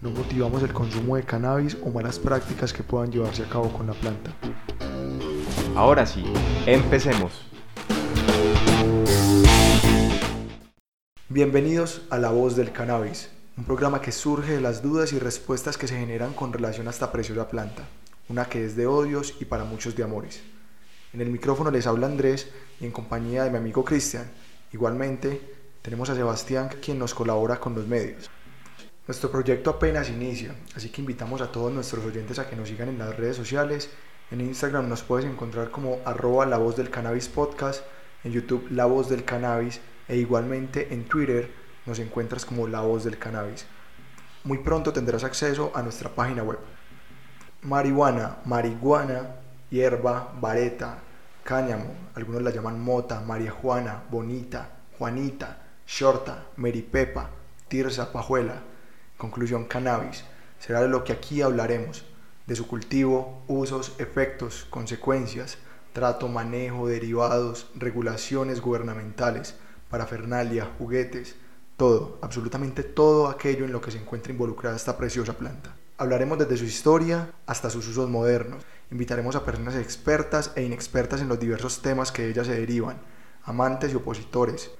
No motivamos el consumo de cannabis o malas prácticas que puedan llevarse a cabo con la planta. Ahora sí, empecemos. Bienvenidos a La Voz del Cannabis, un programa que surge de las dudas y respuestas que se generan con relación a esta preciosa planta, una que es de odios y para muchos de amores. En el micrófono les habla Andrés y en compañía de mi amigo Cristian. Igualmente, tenemos a Sebastián quien nos colabora con los medios. Nuestro proyecto apenas inicia, así que invitamos a todos nuestros oyentes a que nos sigan en las redes sociales. En Instagram nos puedes encontrar como arroba la voz del cannabis podcast, en YouTube la voz del cannabis e igualmente en Twitter nos encuentras como la voz del cannabis. Muy pronto tendrás acceso a nuestra página web. Marihuana, marihuana, hierba, vareta, cáñamo, algunos la llaman mota, María Juana, bonita, Juanita, shorta, meripepa, tirsa, pajuela Conclusión, cannabis será de lo que aquí hablaremos, de su cultivo, usos, efectos, consecuencias, trato, manejo, derivados, regulaciones gubernamentales, parafernalia, juguetes, todo, absolutamente todo aquello en lo que se encuentra involucrada esta preciosa planta. Hablaremos desde su historia hasta sus usos modernos. Invitaremos a personas expertas e inexpertas en los diversos temas que de ella se derivan, amantes y opositores.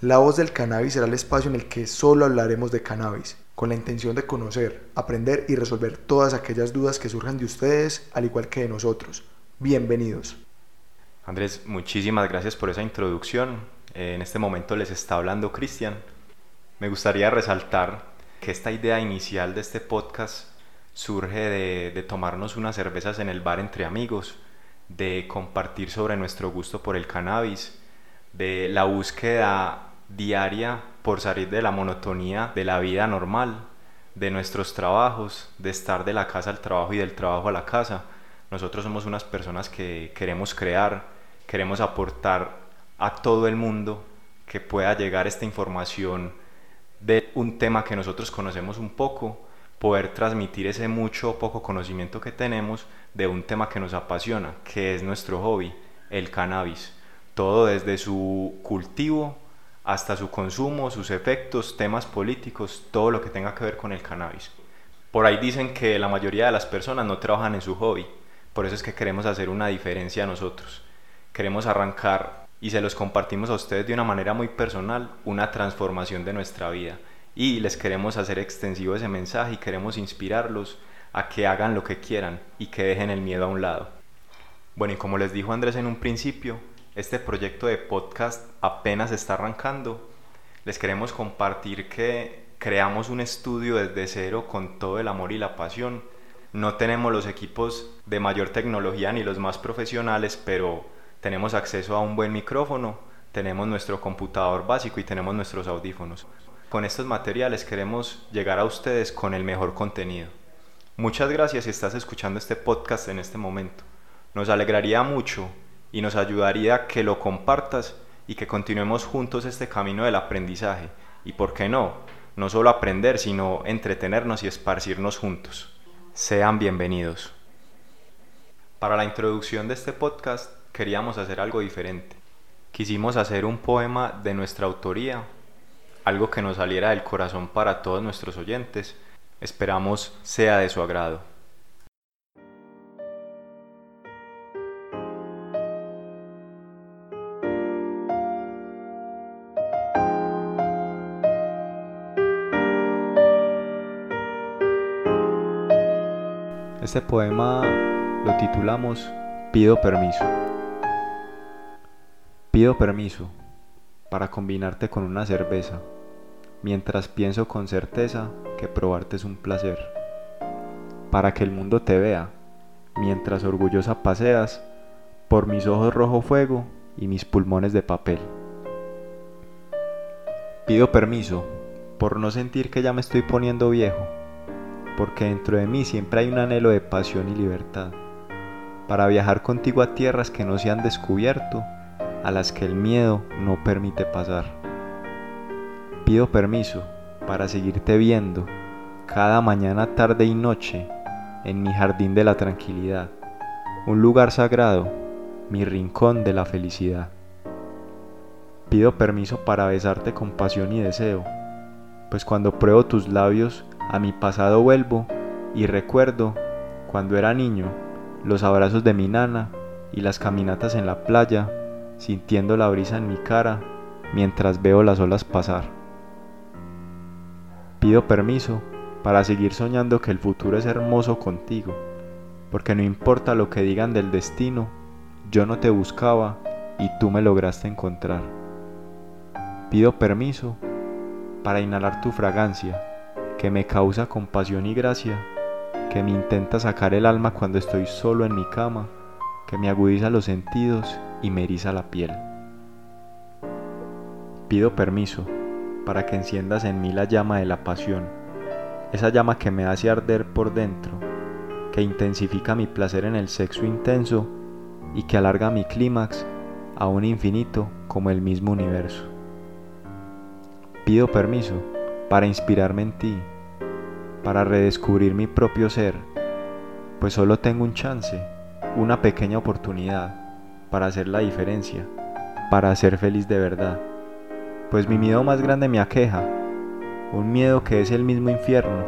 La voz del cannabis será el espacio en el que solo hablaremos de cannabis, con la intención de conocer, aprender y resolver todas aquellas dudas que surjan de ustedes, al igual que de nosotros. Bienvenidos. Andrés, muchísimas gracias por esa introducción. Eh, en este momento les está hablando Cristian. Me gustaría resaltar que esta idea inicial de este podcast surge de, de tomarnos unas cervezas en el bar entre amigos, de compartir sobre nuestro gusto por el cannabis, de la búsqueda diaria por salir de la monotonía de la vida normal, de nuestros trabajos, de estar de la casa al trabajo y del trabajo a la casa. Nosotros somos unas personas que queremos crear, queremos aportar a todo el mundo que pueda llegar esta información de un tema que nosotros conocemos un poco, poder transmitir ese mucho o poco conocimiento que tenemos de un tema que nos apasiona, que es nuestro hobby, el cannabis. Todo desde su cultivo hasta su consumo, sus efectos, temas políticos, todo lo que tenga que ver con el cannabis. Por ahí dicen que la mayoría de las personas no trabajan en su hobby, por eso es que queremos hacer una diferencia nosotros. Queremos arrancar y se los compartimos a ustedes de una manera muy personal, una transformación de nuestra vida. Y les queremos hacer extensivo ese mensaje y queremos inspirarlos a que hagan lo que quieran y que dejen el miedo a un lado. Bueno, y como les dijo Andrés en un principio, este proyecto de podcast apenas está arrancando. Les queremos compartir que creamos un estudio desde cero con todo el amor y la pasión. No tenemos los equipos de mayor tecnología ni los más profesionales, pero tenemos acceso a un buen micrófono, tenemos nuestro computador básico y tenemos nuestros audífonos. Con estos materiales queremos llegar a ustedes con el mejor contenido. Muchas gracias si estás escuchando este podcast en este momento. Nos alegraría mucho y nos ayudaría que lo compartas y que continuemos juntos este camino del aprendizaje. Y por qué no, no solo aprender, sino entretenernos y esparcirnos juntos. Sean bienvenidos. Para la introducción de este podcast queríamos hacer algo diferente. Quisimos hacer un poema de nuestra autoría, algo que nos saliera del corazón para todos nuestros oyentes. Esperamos sea de su agrado. Este poema lo titulamos Pido permiso. Pido permiso para combinarte con una cerveza, mientras pienso con certeza que probarte es un placer. Para que el mundo te vea, mientras orgullosa paseas por mis ojos rojo fuego y mis pulmones de papel. Pido permiso por no sentir que ya me estoy poniendo viejo porque dentro de mí siempre hay un anhelo de pasión y libertad, para viajar contigo a tierras que no se han descubierto, a las que el miedo no permite pasar. Pido permiso para seguirte viendo cada mañana, tarde y noche en mi jardín de la tranquilidad, un lugar sagrado, mi rincón de la felicidad. Pido permiso para besarte con pasión y deseo, pues cuando pruebo tus labios a mi pasado vuelvo y recuerdo, cuando era niño, los abrazos de mi nana y las caminatas en la playa, sintiendo la brisa en mi cara mientras veo las olas pasar. Pido permiso para seguir soñando que el futuro es hermoso contigo, porque no importa lo que digan del destino, yo no te buscaba y tú me lograste encontrar. Pido permiso para inhalar tu fragancia, que me causa compasión y gracia, que me intenta sacar el alma cuando estoy solo en mi cama, que me agudiza los sentidos y me eriza la piel. Pido permiso para que enciendas en mí la llama de la pasión, esa llama que me hace arder por dentro, que intensifica mi placer en el sexo intenso y que alarga mi clímax a un infinito como el mismo universo. Pido permiso para inspirarme en ti, para redescubrir mi propio ser, pues solo tengo un chance, una pequeña oportunidad para hacer la diferencia, para ser feliz de verdad, pues mi miedo más grande me aqueja, un miedo que es el mismo infierno,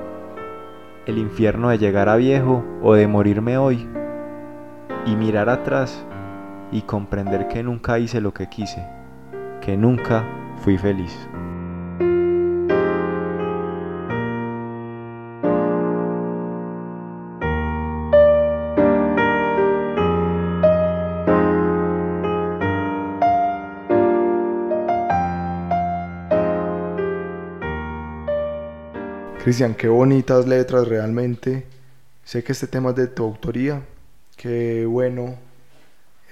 el infierno de llegar a viejo o de morirme hoy, y mirar atrás y comprender que nunca hice lo que quise, que nunca fui feliz. Cristian, qué bonitas letras realmente. Sé que este tema es de tu autoría. Qué bueno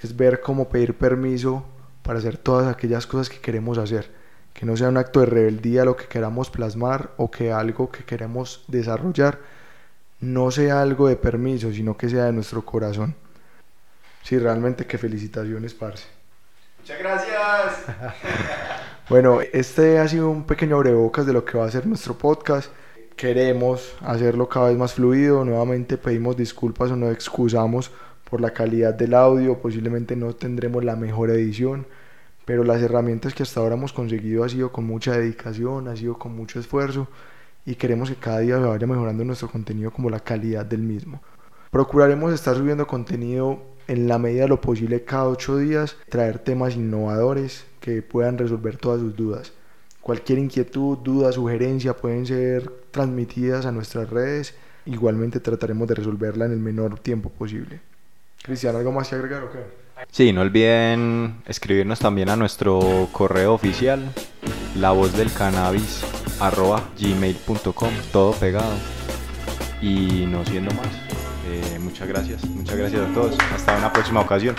es ver cómo pedir permiso para hacer todas aquellas cosas que queremos hacer. Que no sea un acto de rebeldía lo que queramos plasmar o que algo que queremos desarrollar no sea algo de permiso, sino que sea de nuestro corazón. Sí, realmente qué felicitaciones, parce. Muchas gracias. bueno, este ha sido un pequeño abrebocas de lo que va a ser nuestro podcast queremos hacerlo cada vez más fluido. Nuevamente pedimos disculpas o nos excusamos por la calidad del audio. Posiblemente no tendremos la mejor edición, pero las herramientas que hasta ahora hemos conseguido ha sido con mucha dedicación, ha sido con mucho esfuerzo y queremos que cada día se vaya mejorando nuestro contenido como la calidad del mismo. Procuraremos estar subiendo contenido en la medida de lo posible cada ocho días, traer temas innovadores que puedan resolver todas sus dudas. Cualquier inquietud, duda, sugerencia pueden ser transmitidas a nuestras redes. Igualmente trataremos de resolverla en el menor tiempo posible. Cristian, ¿algo más que agregar o qué? Sí, no olviden escribirnos también a nuestro correo oficial, la voz del cannabis todo pegado. Y no siendo más, eh, muchas gracias, muchas gracias a todos. Hasta una próxima ocasión.